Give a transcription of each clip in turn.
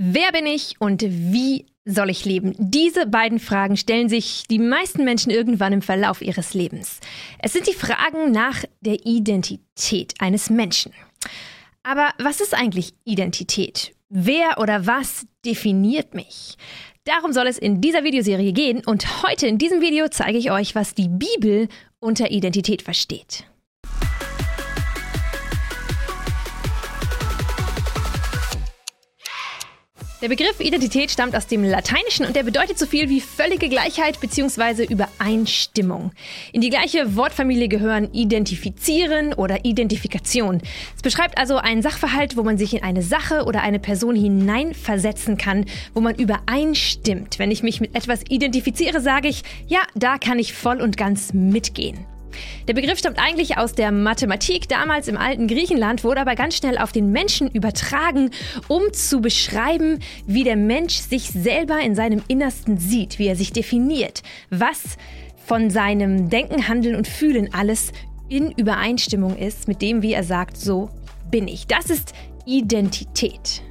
Wer bin ich und wie soll ich leben? Diese beiden Fragen stellen sich die meisten Menschen irgendwann im Verlauf ihres Lebens. Es sind die Fragen nach der Identität eines Menschen. Aber was ist eigentlich Identität? Wer oder was definiert mich? Darum soll es in dieser Videoserie gehen und heute in diesem Video zeige ich euch, was die Bibel unter Identität versteht. Der Begriff Identität stammt aus dem Lateinischen und der bedeutet so viel wie völlige Gleichheit bzw. Übereinstimmung. In die gleiche Wortfamilie gehören Identifizieren oder Identifikation. Es beschreibt also einen Sachverhalt, wo man sich in eine Sache oder eine Person hineinversetzen kann, wo man übereinstimmt. Wenn ich mich mit etwas identifiziere, sage ich, ja, da kann ich voll und ganz mitgehen. Der Begriff stammt eigentlich aus der Mathematik, damals im alten Griechenland, wurde aber ganz schnell auf den Menschen übertragen, um zu beschreiben, wie der Mensch sich selber in seinem Innersten sieht, wie er sich definiert, was von seinem Denken, Handeln und Fühlen alles in Übereinstimmung ist mit dem, wie er sagt, so bin ich. Das ist Identität.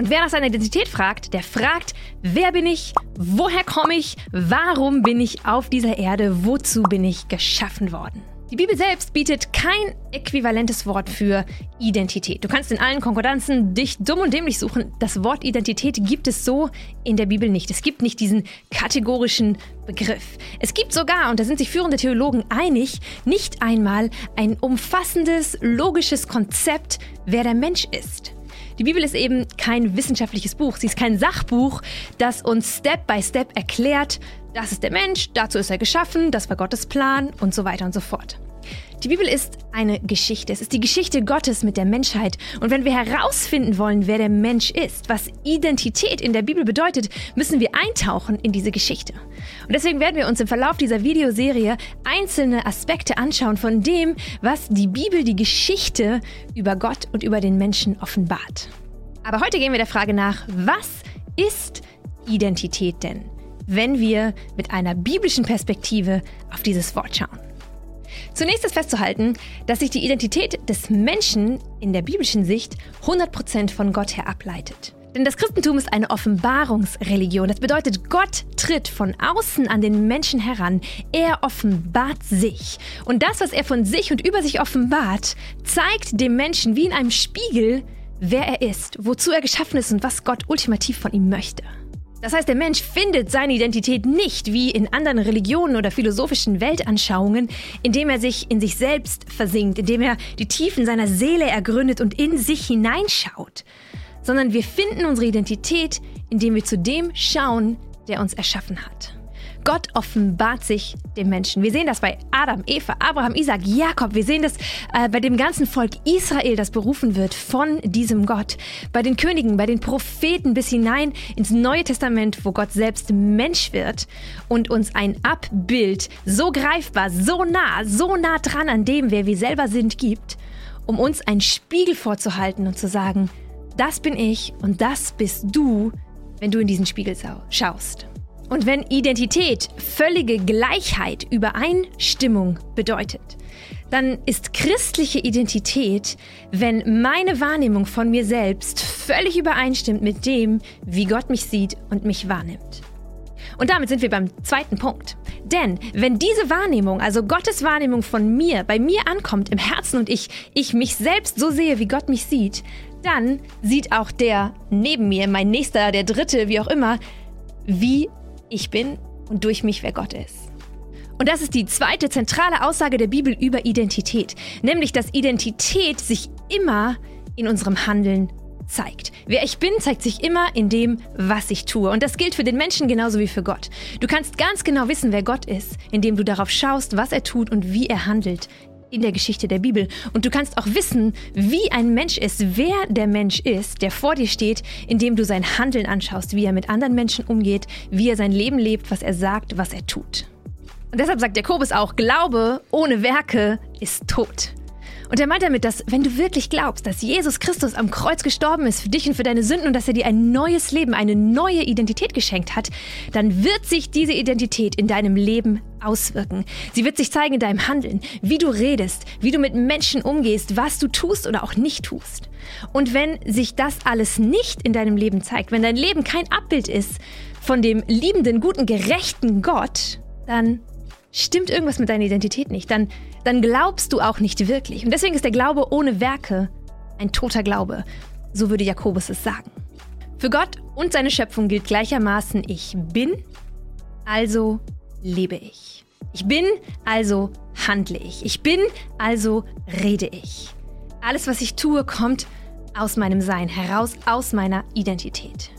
Und wer nach seiner Identität fragt, der fragt, wer bin ich, woher komme ich, warum bin ich auf dieser Erde, wozu bin ich geschaffen worden. Die Bibel selbst bietet kein äquivalentes Wort für Identität. Du kannst in allen Konkordanzen dich dumm und dämlich suchen. Das Wort Identität gibt es so in der Bibel nicht. Es gibt nicht diesen kategorischen Begriff. Es gibt sogar, und da sind sich führende Theologen einig, nicht einmal ein umfassendes, logisches Konzept, wer der Mensch ist. Die Bibel ist eben kein wissenschaftliches Buch. Sie ist kein Sachbuch, das uns Step by Step erklärt, das ist der Mensch, dazu ist er geschaffen, das war Gottes Plan und so weiter und so fort. Die Bibel ist eine Geschichte. Es ist die Geschichte Gottes mit der Menschheit. Und wenn wir herausfinden wollen, wer der Mensch ist, was Identität in der Bibel bedeutet, müssen wir eintauchen in diese Geschichte. Und deswegen werden wir uns im Verlauf dieser Videoserie einzelne Aspekte anschauen von dem, was die Bibel, die Geschichte über Gott und über den Menschen offenbart. Aber heute gehen wir der Frage nach, was ist Identität denn, wenn wir mit einer biblischen Perspektive auf dieses Wort schauen? Zunächst ist festzuhalten, dass sich die Identität des Menschen in der biblischen Sicht 100% von Gott her ableitet. Denn das Christentum ist eine Offenbarungsreligion. Das bedeutet, Gott tritt von außen an den Menschen heran. Er offenbart sich. Und das, was er von sich und über sich offenbart, zeigt dem Menschen wie in einem Spiegel, wer er ist, wozu er geschaffen ist und was Gott ultimativ von ihm möchte. Das heißt, der Mensch findet seine Identität nicht wie in anderen Religionen oder philosophischen Weltanschauungen, indem er sich in sich selbst versinkt, indem er die Tiefen seiner Seele ergründet und in sich hineinschaut, sondern wir finden unsere Identität, indem wir zu dem schauen, der uns erschaffen hat. Gott offenbart sich dem Menschen. Wir sehen das bei Adam, Eva, Abraham, Isaac, Jakob. Wir sehen das äh, bei dem ganzen Volk Israel, das berufen wird von diesem Gott. Bei den Königen, bei den Propheten bis hinein ins Neue Testament, wo Gott selbst Mensch wird und uns ein Abbild so greifbar, so nah, so nah dran an dem, wer wir selber sind, gibt, um uns einen Spiegel vorzuhalten und zu sagen, das bin ich und das bist du, wenn du in diesen Spiegel schaust. Und wenn Identität völlige Gleichheit, Übereinstimmung bedeutet, dann ist christliche Identität, wenn meine Wahrnehmung von mir selbst völlig übereinstimmt mit dem, wie Gott mich sieht und mich wahrnimmt. Und damit sind wir beim zweiten Punkt. Denn wenn diese Wahrnehmung, also Gottes Wahrnehmung von mir, bei mir ankommt im Herzen und ich, ich mich selbst so sehe, wie Gott mich sieht, dann sieht auch der neben mir, mein Nächster, der Dritte, wie auch immer, wie ich bin und durch mich, wer Gott ist. Und das ist die zweite zentrale Aussage der Bibel über Identität, nämlich dass Identität sich immer in unserem Handeln zeigt. Wer ich bin, zeigt sich immer in dem, was ich tue. Und das gilt für den Menschen genauso wie für Gott. Du kannst ganz genau wissen, wer Gott ist, indem du darauf schaust, was er tut und wie er handelt in der Geschichte der Bibel. Und du kannst auch wissen, wie ein Mensch ist, wer der Mensch ist, der vor dir steht, indem du sein Handeln anschaust, wie er mit anderen Menschen umgeht, wie er sein Leben lebt, was er sagt, was er tut. Und deshalb sagt Jakobus auch, Glaube ohne Werke ist tot. Und er meint damit, dass wenn du wirklich glaubst, dass Jesus Christus am Kreuz gestorben ist für dich und für deine Sünden und dass er dir ein neues Leben, eine neue Identität geschenkt hat, dann wird sich diese Identität in deinem Leben auswirken. Sie wird sich zeigen in deinem Handeln, wie du redest, wie du mit Menschen umgehst, was du tust oder auch nicht tust. Und wenn sich das alles nicht in deinem Leben zeigt, wenn dein Leben kein Abbild ist von dem liebenden, guten, gerechten Gott, dann stimmt irgendwas mit deiner Identität nicht. Dann, dann glaubst du auch nicht wirklich. Und deswegen ist der Glaube ohne Werke ein toter Glaube. So würde Jakobus es sagen. Für Gott und seine Schöpfung gilt gleichermaßen, ich bin, also lebe ich. Ich bin, also handle ich. Ich bin, also rede ich. Alles, was ich tue, kommt aus meinem Sein heraus, aus meiner Identität.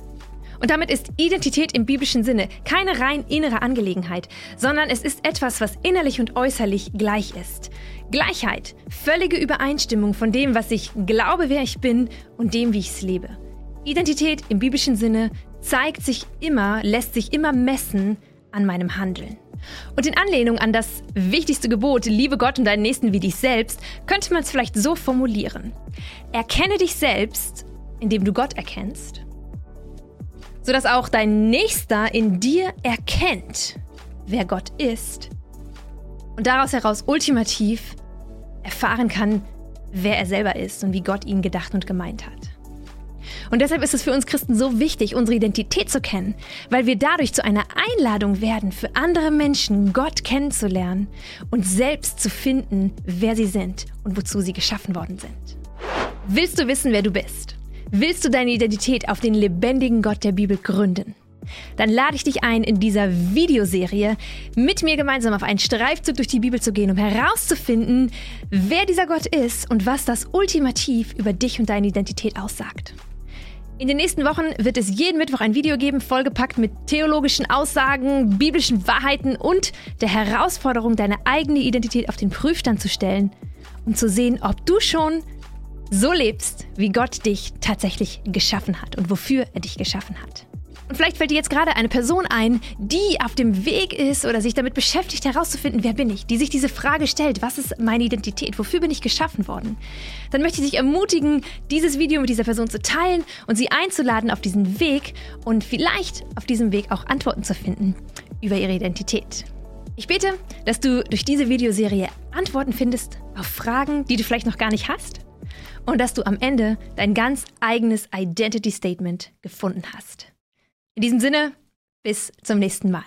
Und damit ist Identität im biblischen Sinne keine rein innere Angelegenheit, sondern es ist etwas, was innerlich und äußerlich gleich ist. Gleichheit, völlige Übereinstimmung von dem, was ich glaube, wer ich bin und dem, wie ich es lebe. Identität im biblischen Sinne zeigt sich immer, lässt sich immer messen an meinem Handeln. Und in Anlehnung an das wichtigste Gebot, liebe Gott und deinen Nächsten wie dich selbst, könnte man es vielleicht so formulieren. Erkenne dich selbst, indem du Gott erkennst, sodass auch dein Nächster in dir erkennt, wer Gott ist und daraus heraus ultimativ erfahren kann, wer er selber ist und wie Gott ihn gedacht und gemeint hat. Und deshalb ist es für uns Christen so wichtig, unsere Identität zu kennen, weil wir dadurch zu einer Einladung werden, für andere Menschen Gott kennenzulernen und selbst zu finden, wer sie sind und wozu sie geschaffen worden sind. Willst du wissen, wer du bist? Willst du deine Identität auf den lebendigen Gott der Bibel gründen? Dann lade ich dich ein, in dieser Videoserie mit mir gemeinsam auf einen Streifzug durch die Bibel zu gehen, um herauszufinden, wer dieser Gott ist und was das ultimativ über dich und deine Identität aussagt. In den nächsten Wochen wird es jeden Mittwoch ein Video geben, vollgepackt mit theologischen Aussagen, biblischen Wahrheiten und der Herausforderung, deine eigene Identität auf den Prüfstand zu stellen, um zu sehen, ob du schon so lebst, wie Gott dich tatsächlich geschaffen hat und wofür er dich geschaffen hat. Und vielleicht fällt dir jetzt gerade eine Person ein, die auf dem Weg ist oder sich damit beschäftigt, herauszufinden, wer bin ich, die sich diese Frage stellt, was ist meine Identität, wofür bin ich geschaffen worden. Dann möchte ich dich ermutigen, dieses Video mit dieser Person zu teilen und sie einzuladen auf diesen Weg und vielleicht auf diesem Weg auch Antworten zu finden über ihre Identität. Ich bete, dass du durch diese Videoserie Antworten findest auf Fragen, die du vielleicht noch gar nicht hast und dass du am Ende dein ganz eigenes Identity Statement gefunden hast. In diesem Sinne, bis zum nächsten Mal.